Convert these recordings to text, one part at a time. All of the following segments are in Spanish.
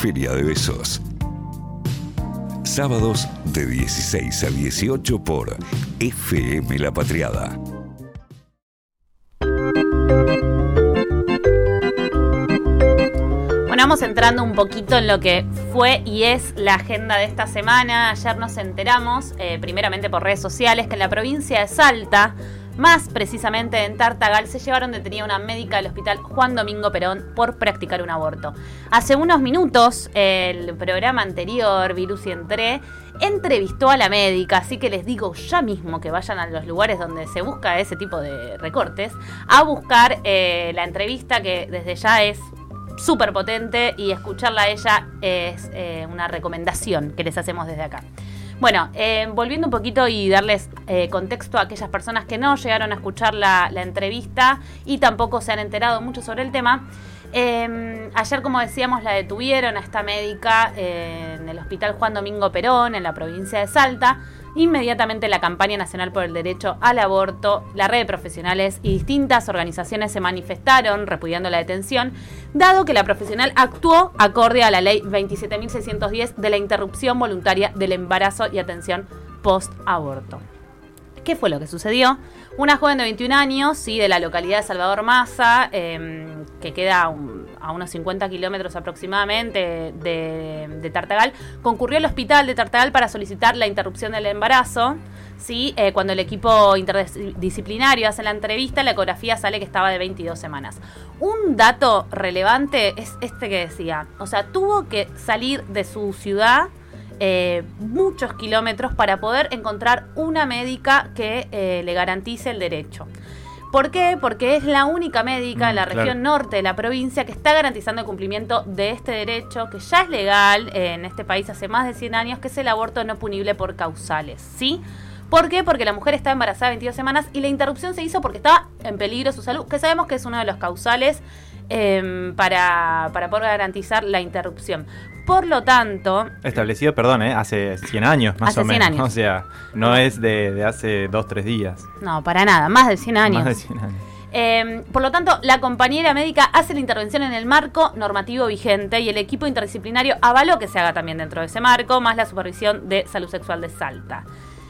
Feria de Besos. Sábados de 16 a 18 por FM La Patriada. Bueno, vamos entrando un poquito en lo que fue y es la agenda de esta semana. Ayer nos enteramos, eh, primeramente por redes sociales, que en la provincia de Salta más precisamente en Tartagal, se llevaron detenida una médica del hospital Juan Domingo Perón por practicar un aborto. Hace unos minutos, el programa anterior, Virus y Entré, entrevistó a la médica, así que les digo ya mismo que vayan a los lugares donde se busca ese tipo de recortes, a buscar eh, la entrevista que desde ya es súper potente y escucharla a ella es eh, una recomendación que les hacemos desde acá. Bueno, eh, volviendo un poquito y darles eh, contexto a aquellas personas que no llegaron a escuchar la, entrevista y tampoco se han enterado mucho sobre el tema. Eh, ayer, como decíamos, la detuvieron a esta médica en el Hospital Juan Domingo Perón, en la provincia de Salta Inmediatamente la campaña nacional por el derecho al aborto, la red de profesionales y distintas organizaciones se manifestaron repudiando la detención, dado que la profesional actuó acorde a la ley 27.610 de la interrupción voluntaria del embarazo y atención post-aborto. ¿Qué fue lo que sucedió? Una joven de 21 años, sí, de la localidad de Salvador Maza, em, que queda a unos 50 kilómetros aproximadamente de, Tartagal, concurrió al hospital de Tartagal para solicitar la interrupción del embarazo. Sí, eh, cuando el equipo interdisciplinario hace la entrevista, la ecografía sale que estaba de 22 semanas. Un dato relevante es este que decía, o sea, tuvo que salir de su ciudad eh, muchos kilómetros para poder encontrar una médica que eh, le garantice el derecho. ¿Por qué? Porque es la única médica en la mm, región norte de la provincia que está garantizando el cumplimiento de este derecho, que ya es legal en este país hace más de 100 años, que es el aborto no punible por causales, ¿sí? ¿Por qué? Porque la mujer está embarazada 22 semanas y la interrupción se hizo porque estaba en peligro su salud, que sabemos que es uno de los causales em, para, para poder garantizar la interrupción. Por lo tanto... Establecido, perdón, ¿eh? hace 100 años más hace o 100 menos. Años. O sea, no es de, hace 2, 3 días. No, para nada, más de 100 años. Más de 100 años. Em, por lo tanto, la compañera médica hace la intervención en el marco normativo vigente y el equipo interdisciplinario avaló que se haga también dentro de ese marco, más la supervisión de salud sexual de Salta.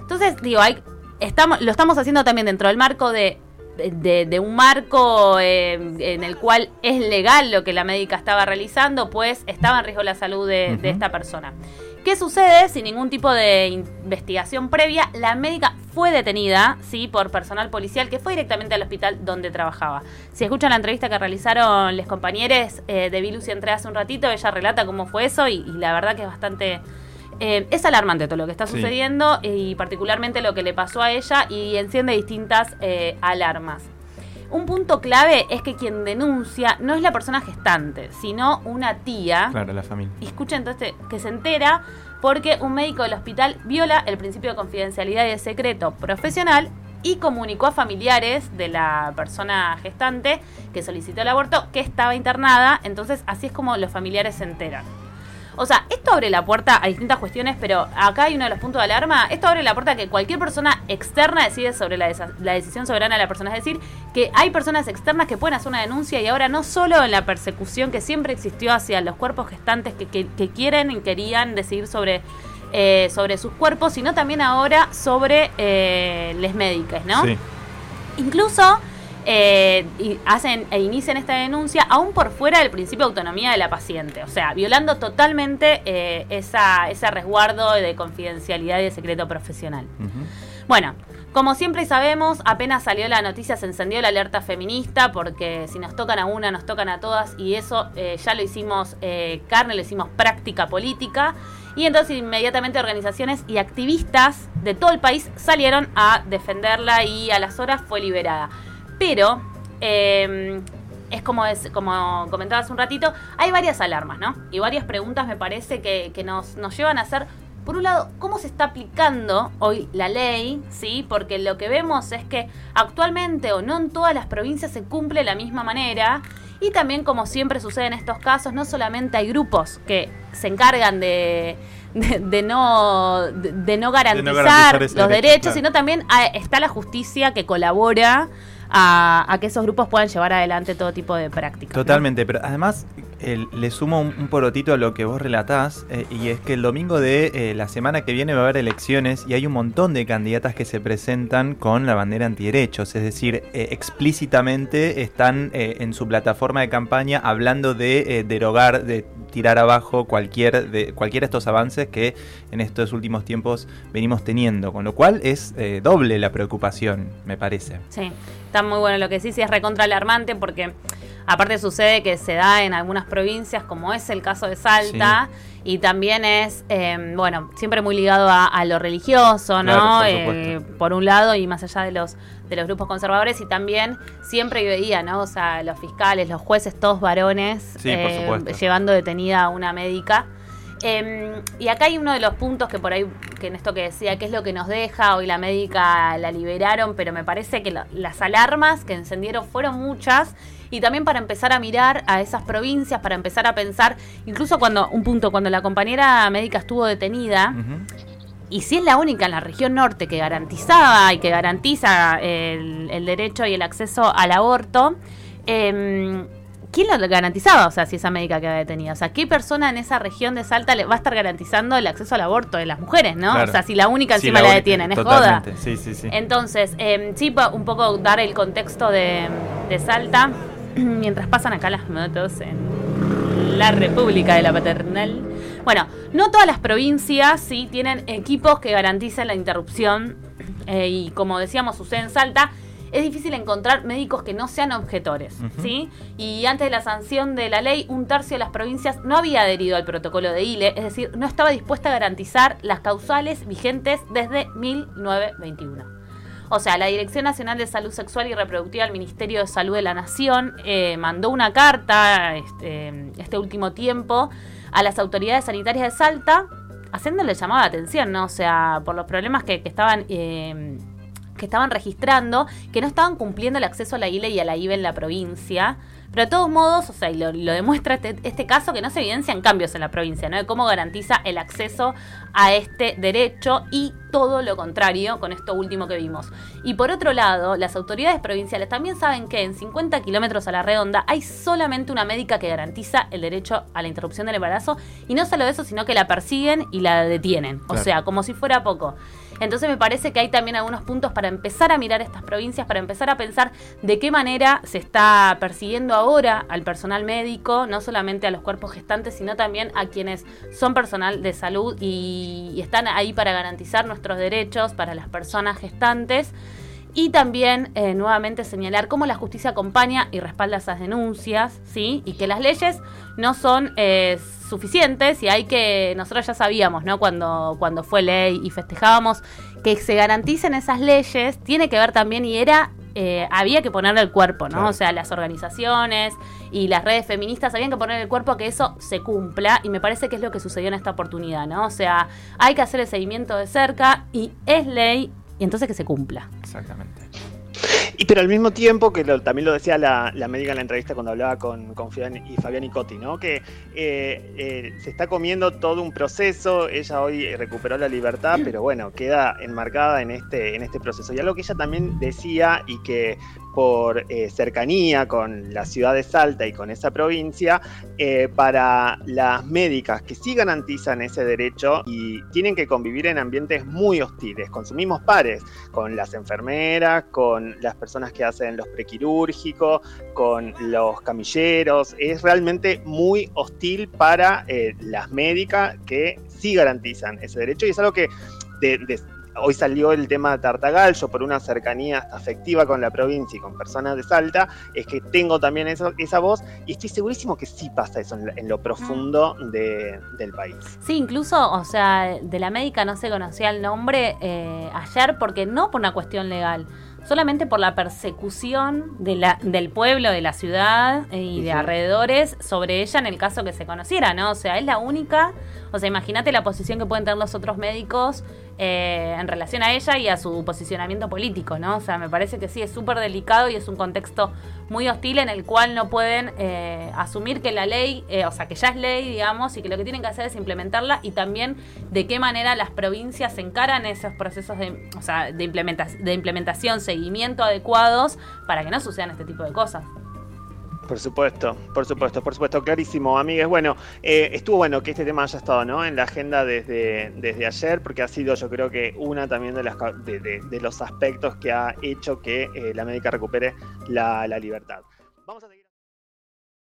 Entonces, digo, hay, estamos, lo estamos haciendo también dentro del marco de de, un marco eh, en el cual es legal lo que la médica estaba realizando, pues estaba en riesgo la salud de, esta persona. ¿Qué sucede? Sin ningún tipo de investigación previa, la médica fue detenida, sí, por personal policial que fue directamente al hospital donde trabajaba. Si escuchan la entrevista que realizaron los compañeros eh, de Vilus y entré hace un ratito, ella relata cómo fue eso y la verdad que es bastante eh, es alarmante todo lo que está sucediendo y particularmente lo que le pasó a ella y enciende distintas eh, alarmas. Un punto clave es que quien denuncia no es la persona gestante, sino una tía. Claro, la familia. Y escucha entonces que se entera porque un médico del hospital viola el principio de confidencialidad y de secreto profesional y comunicó a familiares de la persona gestante que solicitó el aborto que estaba internada. Entonces así es como los familiares se enteran. O sea, esto abre la puerta a distintas cuestiones, pero acá hay uno de los puntos de alarma. Esto abre la puerta a que cualquier persona externa decide sobre la, decisión soberana de la persona. Es decir, que hay personas externas que pueden hacer una denuncia y ahora no solo en la persecución que siempre existió hacia los cuerpos gestantes que, quieren y querían decidir sobre eh, sobre sus cuerpos, sino también ahora sobre eh, les médicas, ¿no? Sí. Incluso eh, y hacen e inician esta denuncia aún por fuera del principio de autonomía de la paciente, o sea, violando totalmente eh, esa, ese resguardo de confidencialidad y de secreto profesional. Bueno, como siempre sabemos, apenas salió la noticia se encendió la alerta feminista porque si nos tocan a una, nos tocan a todas y eso eh, ya lo hicimos carne, lo hicimos práctica política y entonces inmediatamente organizaciones y activistas de todo el país salieron a defenderla y a las horas fue liberada. Pero em, es como, es como comentaba hace un ratito, hay varias alarmas, ¿no? Y varias preguntas me parece que, nos, nos, llevan a hacer, por un lado, cómo se está aplicando hoy la ley, ¿sí? Porque lo que vemos es que actualmente o no en todas las provincias se cumple de la misma manera. Y también, como siempre sucede en estos casos, no solamente hay grupos que se encargan de, de, no, de, no garantizar los derechos, sino también está la justicia que colabora a, que esos grupos puedan llevar adelante todo tipo de prácticas. Totalmente, pero además le sumo un, porotito a lo que vos relatás, eh, y es que el domingo de eh, la semana que viene va a haber elecciones y hay un montón de candidatas que se presentan con la bandera antiderechos, es decir, eh, explícitamente están en su plataforma de campaña hablando de derogar, de tirar abajo cualquier de, cualquiera de estos avances que en estos últimos tiempos venimos teniendo, con lo cual es doble la preocupación, me parece. Sí, está muy bueno lo que sí, sí es recontra alarmante porque aparte sucede que se da en algunas provincias, como es el caso de Salta, y también es, em, bueno, siempre muy ligado a, lo religioso, ¿no? por, eh, por, un lado, y más allá de los, de los grupos conservadores, y también siempre veía, ¿no? O sea, los fiscales, los jueces, todos varones, eh, llevando detenida a una médica. Em, y acá hay uno de los puntos que por ahí, que en esto que decía, que es lo que nos deja, hoy la médica la liberaron, pero me parece que las alarmas que encendieron fueron muchas y también para empezar a mirar a esas provincias, para empezar a pensar, incluso cuando, un punto, cuando la compañera médica estuvo detenida, y si es la única en la región norte que garantizaba y que garantiza el, derecho y el acceso al aborto, eh, ¿quién lo garantizaba? O sea, si esa médica queda detenida. O sea, ¿qué persona en esa región de Salta le va a estar garantizando el acceso al aborto de las mujeres, no? O sea, si la única encima la, detienen, es joda. Sí, sí, sí. Entonces, eh, sí, un poco dar el contexto de, de Salta. mientras pasan acá las motos en la República de la Paternal. Bueno, no todas las provincias sí tienen equipos que garanticen la interrupción eh, y como decíamos sucede en Salta. Es difícil encontrar médicos que no sean objetores, ¿sí? Y antes de la sanción de la ley, un tercio de las provincias no había adherido al protocolo de ILE, es decir, no estaba dispuesta a garantizar las causales vigentes desde 1921. O sea, la Dirección Nacional de Salud Sexual y Reproductiva del Ministerio de Salud de la Nación eh, mandó una carta este, este, último tiempo a las autoridades sanitarias de Salta, haciéndole llamada de atención, ¿no? O sea, por los problemas que, estaban. Eh, que estaban registrando, que no estaban cumpliendo el acceso a la ILE y a la IBE en la provincia. Pero de todos modos, o sea, y lo, demuestra este, este, caso que no se evidencian cambios en la provincia, ¿no? De cómo garantiza el acceso a este derecho y todo lo contrario con esto último que vimos. Y por otro lado, las autoridades provinciales también saben que en 50 kilómetros a la redonda hay solamente una médica que garantiza el derecho a la interrupción del embarazo. Y no solo eso, sino que la persiguen y la detienen. O sea, como si fuera poco. Entonces me parece que hay también algunos puntos para empezar a mirar estas provincias, para empezar a pensar de qué manera se está persiguiendo ahora al personal médico, no solamente a los cuerpos gestantes, sino también a quienes son personal de salud y, están ahí para garantizar nuestros derechos para las personas gestantes. Y también eh, nuevamente señalar cómo la justicia acompaña y respalda esas denuncias, ¿sí? Y que las leyes no son eh, suficientes y hay que, nosotros ya sabíamos, ¿no? Cuando, cuando fue ley y festejábamos que se garanticen esas leyes, tiene que ver también y era eh, había que ponerle el cuerpo, ¿no? O sea, las organizaciones y las redes feministas habían que poner el cuerpo a que eso se cumpla y me parece que es lo que sucedió en esta oportunidad, ¿no? O sea, hay que hacer el seguimiento de cerca y es ley y entonces que se cumpla. Exactamente. Y pero al mismo tiempo, que también lo decía la, médica en la entrevista cuando hablaba con, con y Fabián ¿no? que eh, eh, se está comiendo todo un proceso, ella hoy recuperó la libertad, pero bueno, queda enmarcada en este, en este proceso. Y algo que ella también decía y que por eh, cercanía con la ciudad de Salta y con esa provincia, eh, para las médicas que sí garantizan ese derecho y tienen que convivir en ambientes muy hostiles, con sus mismos pares, con las enfermeras, con las personas que hacen los prequirúrgicos, con los camilleros, es realmente muy hostil para eh, las médicas que sí garantizan ese derecho y es algo que de, hoy salió el tema de Tartagallo por una cercanía afectiva con la provincia y con personas de Salta, es que tengo también esa voz y estoy segurísimo que sí pasa eso en, lo profundo del país. Sí, incluso, o sea, de la médica no se conocía el nombre eh, ayer porque no por una cuestión legal solamente por la persecución de la, del pueblo, de la ciudad y de alrededores sobre ella en el caso que se conociera, ¿no? O sea, es la única, o sea, imagínate la posición que pueden tener los otros médicos eh, en relación a ella y a su posicionamiento político, ¿no? O sea, me parece que sí, es súper delicado y es un contexto muy hostil en el cual no pueden eh, asumir que la ley, eh, o sea, que ya es ley, digamos, y que lo que tienen que hacer es implementarla y también de qué manera las provincias encaran esos procesos de, o sea, de, de implementación, seguimiento adecuados para que no sucedan este tipo de cosas. Por supuesto, por supuesto, por supuesto, clarísimo, amigues. Bueno, eh, estuvo bueno que este tema haya estado ¿no? en la agenda desde, desde ayer, porque ha sido yo creo que una también de, las, de, los aspectos que ha hecho que eh, la médica recupere la, la libertad. Vamos a seguir.